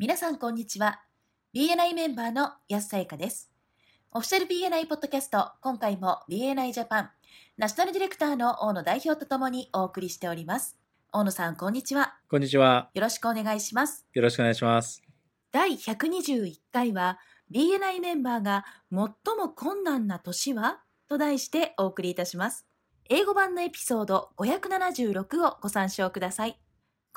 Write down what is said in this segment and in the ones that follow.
皆さんこんにちは。BNI メンバーの安さゆかです。オフィシャル BNI ポッドキャスト、今回も BNI ジャパン、ナショナルディレクターの大野代表とともにお送りしております。大野さん、こんにちは。こんにちは。よろしくお願いします。よろしくお願いします。第121回は BNI メンバーが最も困難な年は？と題してお送りいたします。英語版のエピソード576をご参照ください。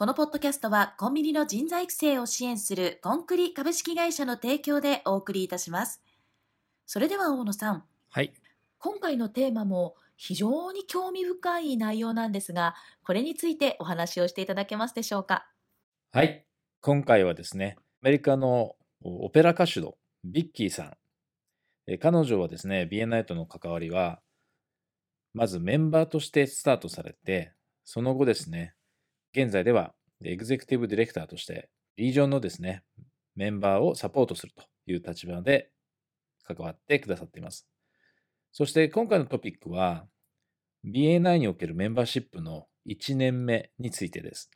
このポッドキャストはコンビニの人材育成を支援するコンクリ株式会社の提供でお送りいたします。それでは大野さん、はい。今回のテーマも非常に興味深い内容なんですが、これについてお話をしていただけますでしょうか？はい。今回はですね、アメリカのオペラ歌手のビッキーさん。え彼女はですね、BNI との関わりは、まずメンバーとしてスタートされて、その後ですね、現在ではエグゼクティブディレクターとして、リージョンのですね、メンバーをサポートするという立場で関わってくださっています。そして今回のトピックは、BNI におけるメンバーシップの1年目についてです。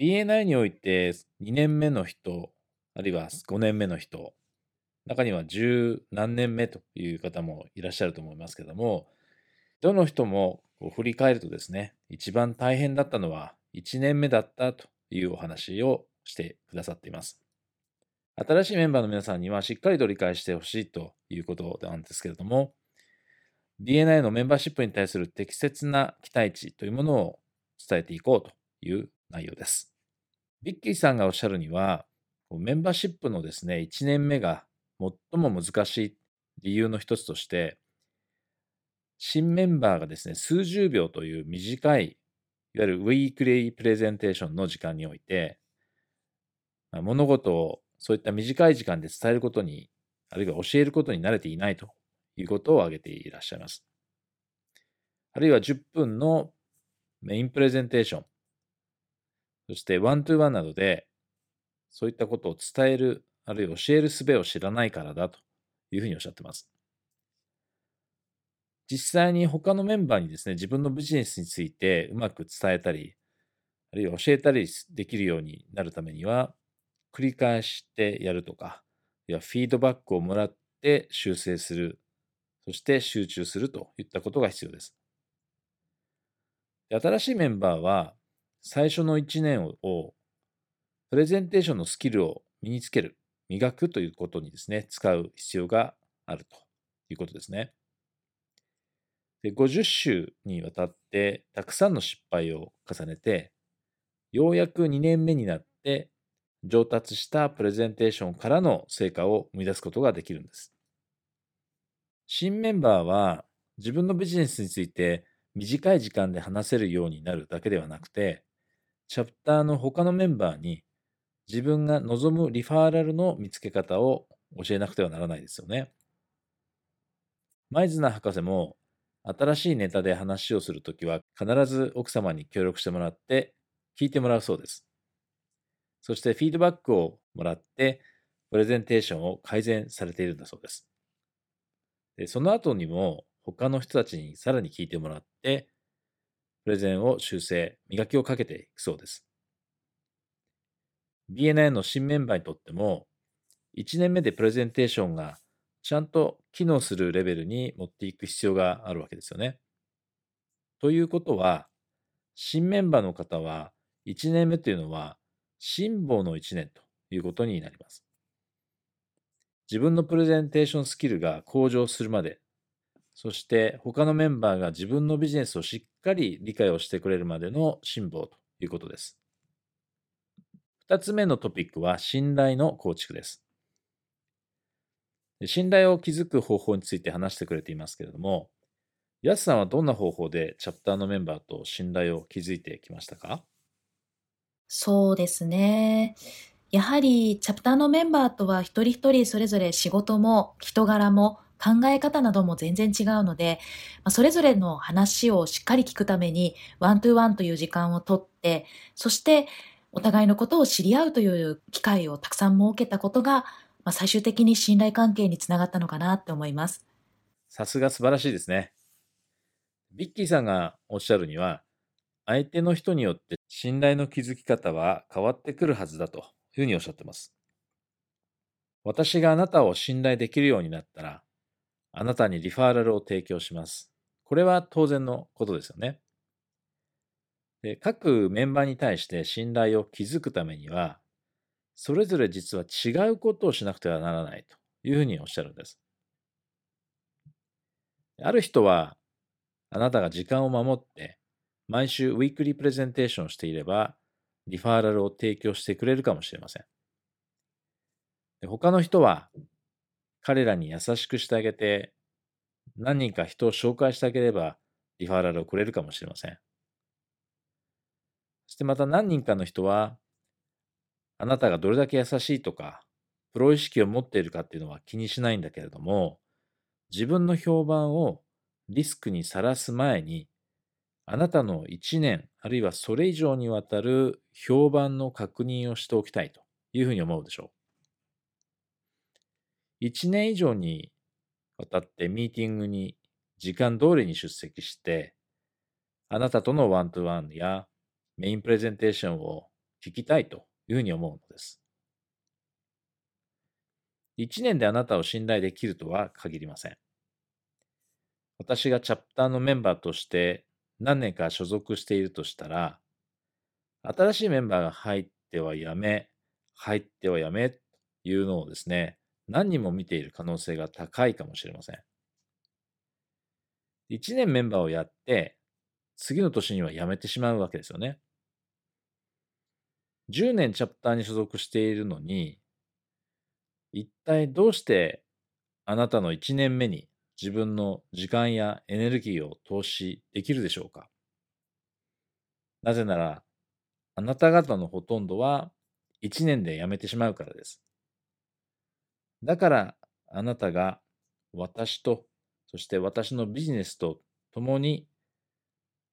BNI において2年目の人、あるいは5年目の人、中には10何年目という方もいらっしゃると思いますけども、どの人も振り返るとですね、一番大変だったのは1年目だったというお話をしてくださっています。新しいメンバーの皆さんにはしっかりと理解してほしいということなんですけれども、BNI のメンバーシップに対する適切な期待値というものを伝えていこうという内容です。ビッキーさんがおっしゃるには、メンバーシップのですね、1年目が最も難しい理由の一つとして、新メンバーがですね、数十秒という短い、いわゆるウィークリープレゼンテーションの時間において、まあ物事をそういった短い時間で伝えることに、あるいは教えることに慣れていないということを挙げていらっしゃいます。あるいは10分のメインプレゼンテーション、そしてワントゥーワンなどで、そういったことを伝える、あるいは教える術を知らないからだというふうにおっしゃってます。実際に他のメンバーにですね、自分のビジネスについてうまく伝えたり、あるいは教えたりできるようになるためには、繰り返してやるとか、いやフィードバックをもらって修正する、そして集中するといったことが必要です。で新しいメンバーは、最初の1年を、プレゼンテーションのスキルを身につける、磨くということにですね、使う必要があるということですね。で50週にわたってたくさんの失敗を重ねて、ようやく2年目になって上達したプレゼンテーションからの成果を生み出すことができるんです。新メンバーは自分のビジネスについて短い時間で話せるようになるだけではなくて、チャプターの他のメンバーに自分が望むリファーラルの見つけ方を教えなくてはならないですよね。マイズナ博士も新しいネタで話をするときは必ず奥様に協力してもらって聞いてもらうそうです。そしてフィードバックをもらってプレゼンテーションを改善されているんだそうです。でその後にも他の人たちにさらに聞いてもらってプレゼンを修正、磨きをかけていくそうです。BNI の新メンバーにとっても1年目でプレゼンテーションがちゃんと機能するレベルに持っていく必要があるわけですよね。ということは、新メンバーの方は、1年目というのは、辛抱の1年ということになります。自分のプレゼンテーションスキルが向上するまで、そして他のメンバーが自分のビジネスをしっかり理解をしてくれるまでの辛抱ということです。2つ目のトピックは、信頼の構築です。信頼を築く方法について話してくれていますけれども、ヤスさんはどんな方法でチャプターのメンバーと信頼を築いてきましたか？そうですね。やはりチャプターのメンバーとは一人一人それぞれ仕事も人柄も考え方なども全然違うので、まあそれぞれの話をしっかり聞くためにワントゥーワンという時間をとって、そしてお互いのことを知り合うという機会をたくさん設けたことが、まあ、最終的に信頼関係につながったのかなって思います。さすが素晴らしいですね。ビッキーさんがおっしゃるには、相手の人によって信頼の築き方は変わってくるはずだというふうにおっしゃってます。私があなたを信頼できるようになったら、あなたにリファーラルを提供します。これは当然のことですよね。で各メンバーに対して信頼を築くためには、それぞれ実は違うことをしなくてはならないというふうにおっしゃるんです。ある人は、あなたが時間を守って、毎週ウィークリープレゼンテーションをしていれば、リファーラルを提供してくれるかもしれません。他の人は、彼らに優しくしてあげて、何人か人を紹介してあげれば、リファーラルをくれるかもしれません。そしてまた何人かの人は、あなたがどれだけ優しいとか、プロ意識を持っているかっていうのは気にしないんだけれども、自分の評判をリスクにさらす前に、あなたの1年、あるいはそれ以上にわたる評判の確認をしておきたいというふうに思うでしょう。1年以上にわたってミーティングに時間通りに出席して、あなたとのワントゥワンやメインプレゼンテーションを聞きたいというふうに思うのです。1年であなたを信頼できるとは限りません。私がチャプターのメンバーとして何年か所属しているとしたら、新しいメンバーが入ってはやめ、入ってはやめというのをですね、何人も見ている可能性が高いかもしれません。1年メンバーをやって、次の年には辞めてしまうわけですよね。10年チャプターに所属しているのに、一体どうしてあなたの1年目に自分の時間やエネルギーを投資できるでしょうか？なぜなら、あなた方のほとんどは1年で辞めてしまうからです。だから、あなたが私と、そして私のビジネスと共に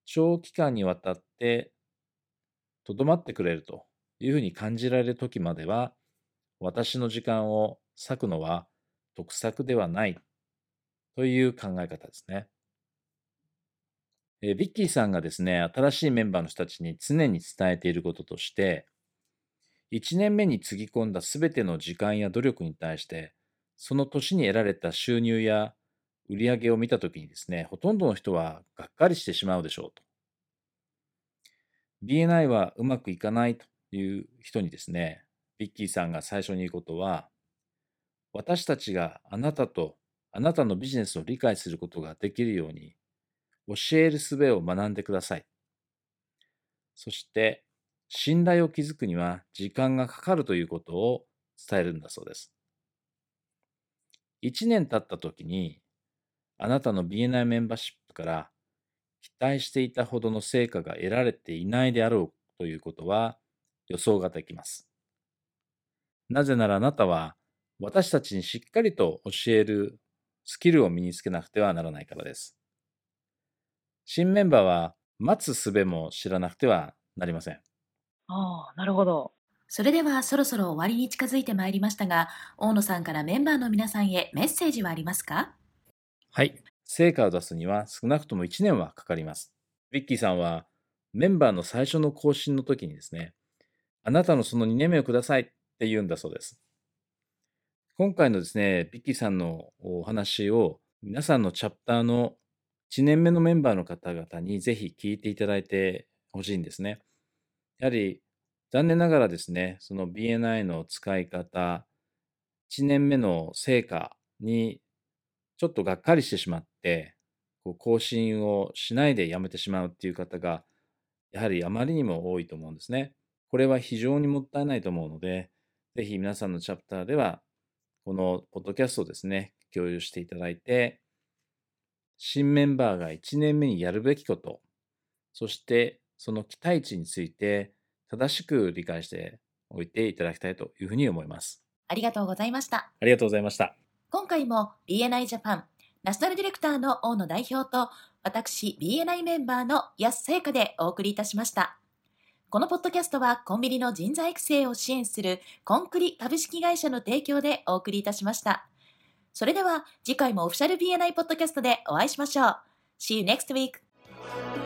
長期間にわたってとどまってくれるというふうに感じられる時までは、私の時間を割くのは得策ではないという考え方ですね。えビッキーさんがですね、新しいメンバーの人たちに常に伝えていることとして、1年目につぎ込んだすべての時間や努力に対して、その年に得られた収入や売り上げを見たときにですね、ほとんどの人はがっかりしてしまうでしょうと。BNI はうまくいかないという人にですね、ビッキーさんが最初に言うことは、私たちがあなたとあなたのビジネスを理解することができるように、教える術を学んでください。そして、信頼を築くには時間がかかるということを伝えるんだそうです。1年経った時に、あなたの BNI メンバーシップから期待していたほどの成果が得られていないであろうということは予想ができます。なぜならあなたは私たちにしっかりと教えるスキルを身につけなくてはならないからです。新メンバーは待つ術も知らなくてはなりません。ああ、なるほど。それではそろそろ終わりに近づいてまいりましたが、大野さんからメンバーの皆さんへメッセージはありますか？はい。成果を出すには少なくとも1年はかかります。ビッキーさんはメンバーの最初の更新の時にですね、あなたのその2年目をくださいって言うんだそうです。今回のですね、ビッキーさんのお話を皆さんのチャプターの1年目のメンバーの方々にぜひ聞いていただいてほしいんですね。やはり残念ながらですね、その BNI の使い方、1年目の成果にちょっとがっかりしてしまって、こう更新をしないでやめてしまうっていう方が、やはりあまりにも多いと思うんですね。これは非常にもったいないと思うので、ぜひ皆さんのチャプターではこのポッドキャストをですね、共有していただいて、新メンバーが1年目にやるべきこと、そしてその期待値について正しく理解しておいていただきたいというふうに思います。ありがとうございました。ありがとうございました。今回も BNI ジャパンナショナルディレクターの大野代表と私 BNI メンバーの安聖華でお送りいたしました。このポッドキャストはコンビニの人材育成を支援するコンクリ株式会社の提供でお送りいたしました。それでは次回もオフィシャル BNI ポッドキャストでお会いしましょう。See you next week!